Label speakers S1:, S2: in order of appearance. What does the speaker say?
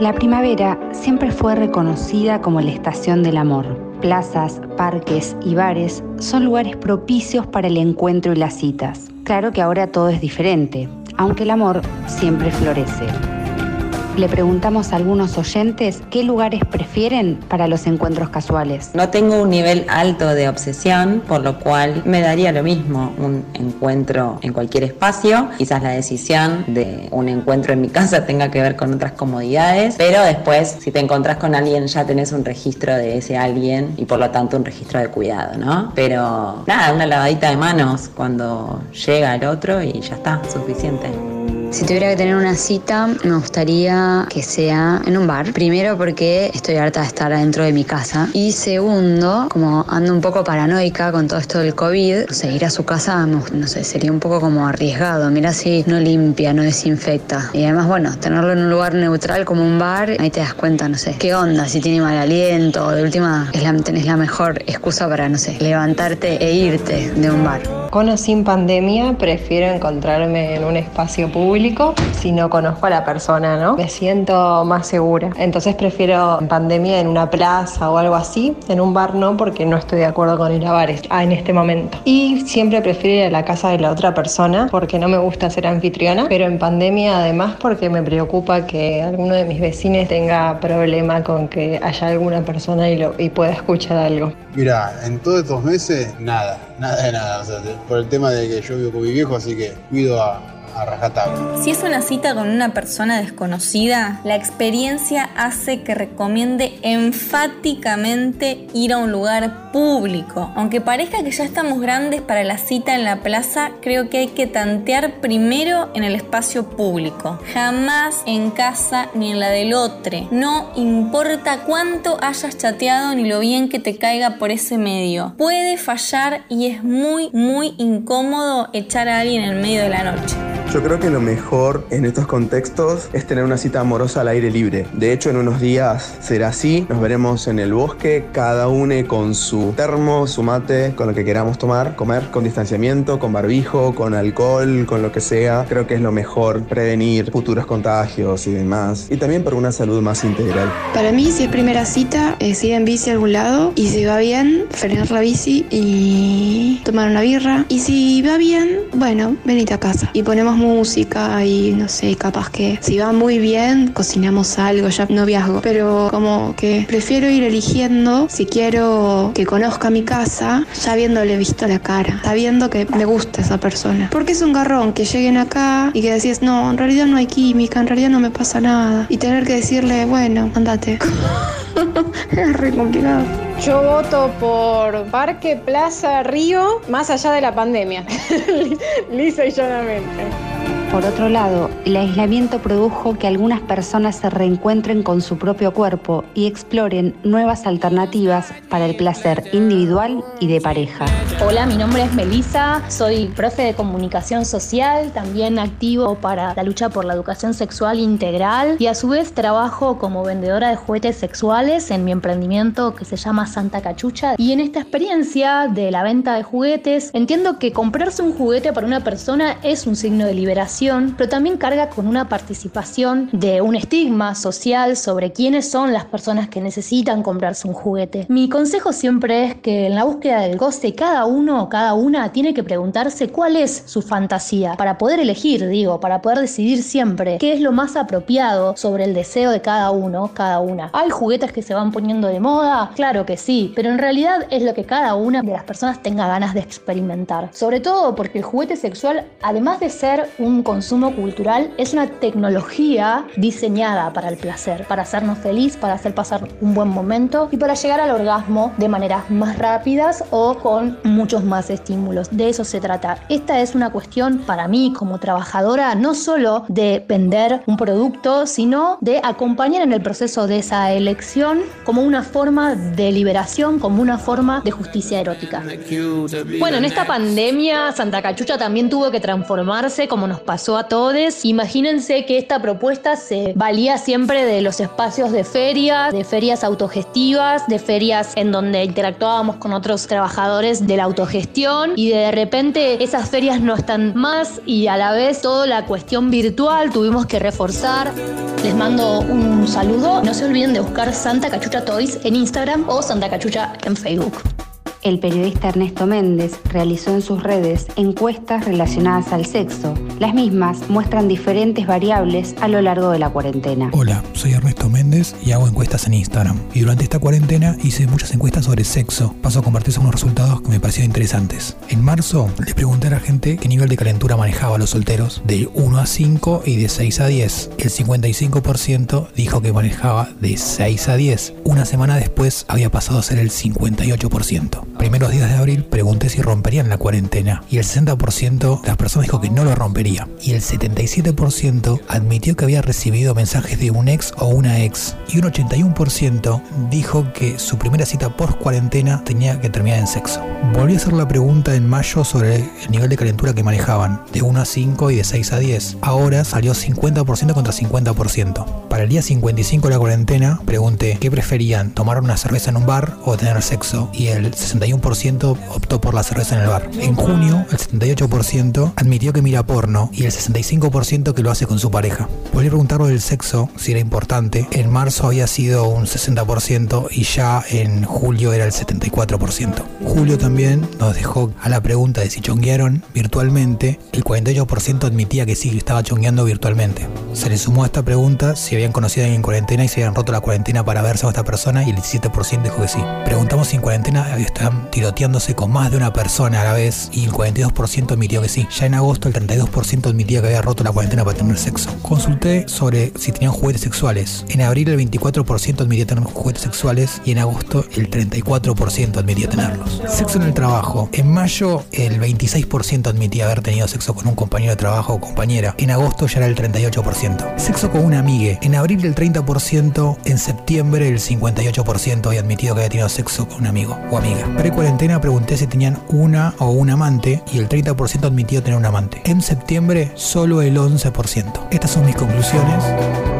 S1: La primavera siempre fue reconocida como la estación del amor. Plazas, parques y bares son lugares propicios para el encuentro y las citas. Claro que ahora todo es diferente, aunque el amor siempre florece. Le preguntamos a algunos oyentes qué lugares prefieren para los encuentros casuales.
S2: No tengo un nivel alto de obsesión, por lo cual me daría lo mismo un encuentro en cualquier espacio. Quizás la decisión de un encuentro en mi casa tenga que ver con otras comodidades, pero después si te encontrás con alguien ya tenés un registro de ese alguien y por lo tanto un registro de cuidado, ¿no? Pero nada, una lavadita de manos cuando llega el otro y ya está, suficiente.
S3: Si tuviera que tener una cita, me gustaría que sea en un bar. Primero porque estoy harta de estar adentro de mi casa. Y segundo, como ando un poco paranoica con todo esto del COVID, sé, ir a su casa, no sé, sería un poco como arriesgado. Mira si no limpia, no desinfecta. Y además, bueno, tenerlo en un lugar neutral como un bar, ahí te das cuenta, no sé, qué onda, si tiene mal aliento. De última, es la, la mejor excusa para, no sé, levantarte e irte de un bar.
S4: Con o sin pandemia, prefiero encontrarme en un espacio público si no conozco a la persona, ¿no? Me siento más segura. Entonces prefiero en pandemia en una plaza o algo así, en un bar no, porque no estoy de acuerdo con ir a bares ah, en este momento. Y siempre prefiero ir a la casa de la otra persona porque no me gusta ser anfitriona, pero en pandemia además porque me preocupa que alguno de mis vecinos tenga problema con que haya alguna persona y, lo, y pueda escuchar algo.
S5: Mira, en todos estos meses, nada, nada de nada. O sea, por el tema de que yo vivo con mi viejo, así que cuido a,
S6: si es una cita con una persona desconocida, la experiencia hace que recomiende enfáticamente ir a un lugar público. Aunque parezca que ya estamos grandes para la cita en la plaza, creo que hay que tantear primero en el espacio público. Jamás en casa ni en la del otro. No importa cuánto hayas chateado ni lo bien que te caiga por ese medio. Puede fallar y es muy, muy incómodo echar a alguien en medio de la noche.
S7: Yo creo que lo mejor en estos contextos es tener una cita amorosa al aire libre. De hecho, en unos días será así. Nos veremos en el bosque, cada uno con su termo, su mate, con lo que queramos tomar, comer con distanciamiento, con barbijo, con alcohol, con lo que sea. Creo que es lo mejor prevenir futuros contagios y demás. Y también por una salud más integral.
S8: Para mí, si es primera cita, es ir en bici a algún lado y si va bien, frenar la bici y tomar una birra. Y si va bien, bueno, venite a casa y ponemos música y no sé, capaz que si va muy bien, cocinamos algo, ya noviazgo. Pero como que prefiero ir eligiendo si quiero que conozca mi casa, ya habiéndole visto la cara, sabiendo que me gusta esa persona. Porque es un garrón que lleguen acá y que decís, no, en realidad no hay química, en realidad no me pasa nada. Y tener que decirle, bueno, andate. es re complicado.
S4: Yo voto por Parque, Plaza, Río, más allá de la pandemia. Lisa y llanamente.
S1: Por otro lado, el aislamiento produjo que algunas personas se reencuentren con su propio cuerpo y exploren nuevas alternativas para el placer individual y de pareja.
S9: Hola, mi nombre es Melisa, soy profe de comunicación social, también activo para la lucha por la educación sexual integral y a su vez trabajo como vendedora de juguetes sexuales en mi emprendimiento que se llama Santa Cachucha. Y en esta experiencia de la venta de juguetes, entiendo que comprarse un juguete para una persona es un signo de liberación pero también carga con una participación de un estigma social sobre quiénes son las personas que necesitan comprarse un juguete. Mi consejo siempre es que en la búsqueda del goce cada uno o cada una tiene que preguntarse cuál es su fantasía para poder elegir, digo, para poder decidir siempre qué es lo más apropiado sobre el deseo de cada uno, cada una. ¿Hay juguetes que se van poniendo de moda? Claro que sí, pero en realidad es lo que cada una de las personas tenga ganas de experimentar. Sobre todo porque el juguete sexual, además de ser un consumo cultural es una tecnología diseñada para el placer, para hacernos feliz, para hacer pasar un buen momento y para llegar al orgasmo de maneras más rápidas o con muchos más estímulos. De eso se trata. Esta es una cuestión para mí como trabajadora no solo de vender un producto, sino de acompañar en el proceso de esa elección como una forma de liberación, como una forma de justicia erótica.
S10: Bueno, en esta pandemia Santa Cachucha también tuvo que transformarse como nos pasó
S9: pasó a todos. Imagínense que esta propuesta se valía siempre de los espacios de ferias, de ferias autogestivas, de ferias en donde interactuábamos con otros trabajadores de la autogestión y de repente esas ferias no están más y a la vez toda la cuestión virtual tuvimos que reforzar. Les mando un saludo. No se olviden de buscar Santa Cachucha Toys en Instagram o Santa Cachucha en Facebook.
S1: El periodista Ernesto Méndez realizó en sus redes encuestas relacionadas al sexo. Las mismas muestran diferentes variables a lo largo de la cuarentena.
S10: Hola, soy Ernesto Méndez y hago encuestas en Instagram. Y durante esta cuarentena hice muchas encuestas sobre sexo. Paso a compartir unos resultados que me parecieron interesantes. En marzo le pregunté a la gente qué nivel de calentura manejaba los solteros, de 1 a 5 y de 6 a 10. El 55% dijo que manejaba de 6 a 10. Una semana después había pasado a ser el 58% primeros días de abril pregunté si romperían la cuarentena y el 60% de las personas dijo que no lo rompería y el 77% admitió que había recibido mensajes de un ex o una ex y un 81% dijo que su primera cita post cuarentena tenía que terminar en sexo. Volví a hacer la pregunta en mayo sobre el nivel de calentura que manejaban, de 1 a 5 y de 6 a 10. Ahora salió 50% contra 50%. Para el día 55 de la cuarentena pregunté qué preferían, tomar una cerveza en un bar o tener sexo y el 61% optó por la cerveza en el bar. En junio, el 78% admitió que mira porno y el 65% que lo hace con su pareja. Volví a preguntarlo del sexo, si era importante. En marzo había sido un 60% y ya en julio era el 74%. Julio también nos dejó a la pregunta de si chonguearon virtualmente. El 48% admitía que sí, estaba chongueando virtualmente. Se le sumó a esta pregunta si habían conocido a alguien en cuarentena y si habían roto la cuarentena para verse con esta persona y el 17% dijo que sí. Preguntamos si en cuarentena tiroteándose con más de una persona a la vez y el 42% admitió que sí. Ya en agosto el 32% admitía que había roto la cuarentena para tener sexo. Consulté sobre si tenían juguetes sexuales. En abril el 24% admitía tener juguetes sexuales y en agosto el 34% admitía tenerlos. Sexo en el trabajo. En mayo el 26% admitía haber tenido sexo con un compañero de trabajo o compañera. En agosto ya era el 38%. Sexo con una amiga. En abril el 30%, en septiembre el 58% había admitido que había tenido sexo con un amigo o amiga. Pre-cuarentena pregunté si tenían una o un amante y el 30% admitió tener un amante. En septiembre solo el 11%. Estas son mis conclusiones.